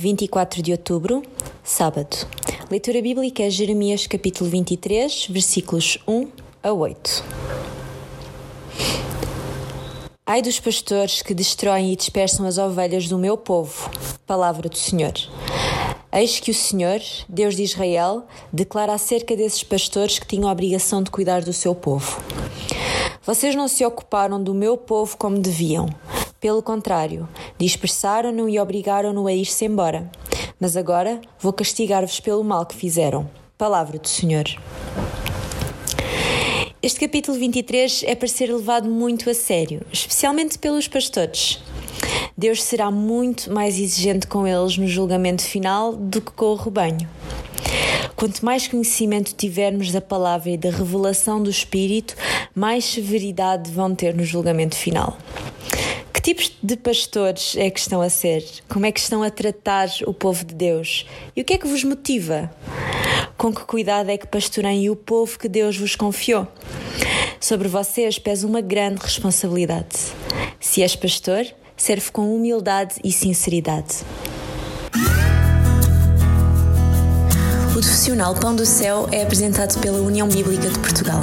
24 de outubro, sábado. Leitura bíblica é Jeremias capítulo 23, versículos 1 a 8. Ai dos pastores que destroem e dispersam as ovelhas do meu povo. Palavra do Senhor. Eis que o Senhor, Deus de Israel, declara acerca desses pastores que tinham a obrigação de cuidar do seu povo. Vocês não se ocuparam do meu povo como deviam. Pelo contrário, dispersaram-no e obrigaram-no a ir-se embora. Mas agora vou castigar-vos pelo mal que fizeram. Palavra do Senhor. Este capítulo 23 é para ser levado muito a sério, especialmente pelos pastores. Deus será muito mais exigente com eles no julgamento final do que com o rebanho. Quanto mais conhecimento tivermos da palavra e da revelação do Espírito, mais severidade vão ter no julgamento final. Que tipos de pastores é que estão a ser? Como é que estão a tratar o povo de Deus? E o que é que vos motiva? Com que cuidado é que pastoreiem o povo que Deus vos confiou? Sobre vocês pesa uma grande responsabilidade. Se és pastor, serve com humildade e sinceridade. O profissional Pão do Céu é apresentado pela União Bíblica de Portugal.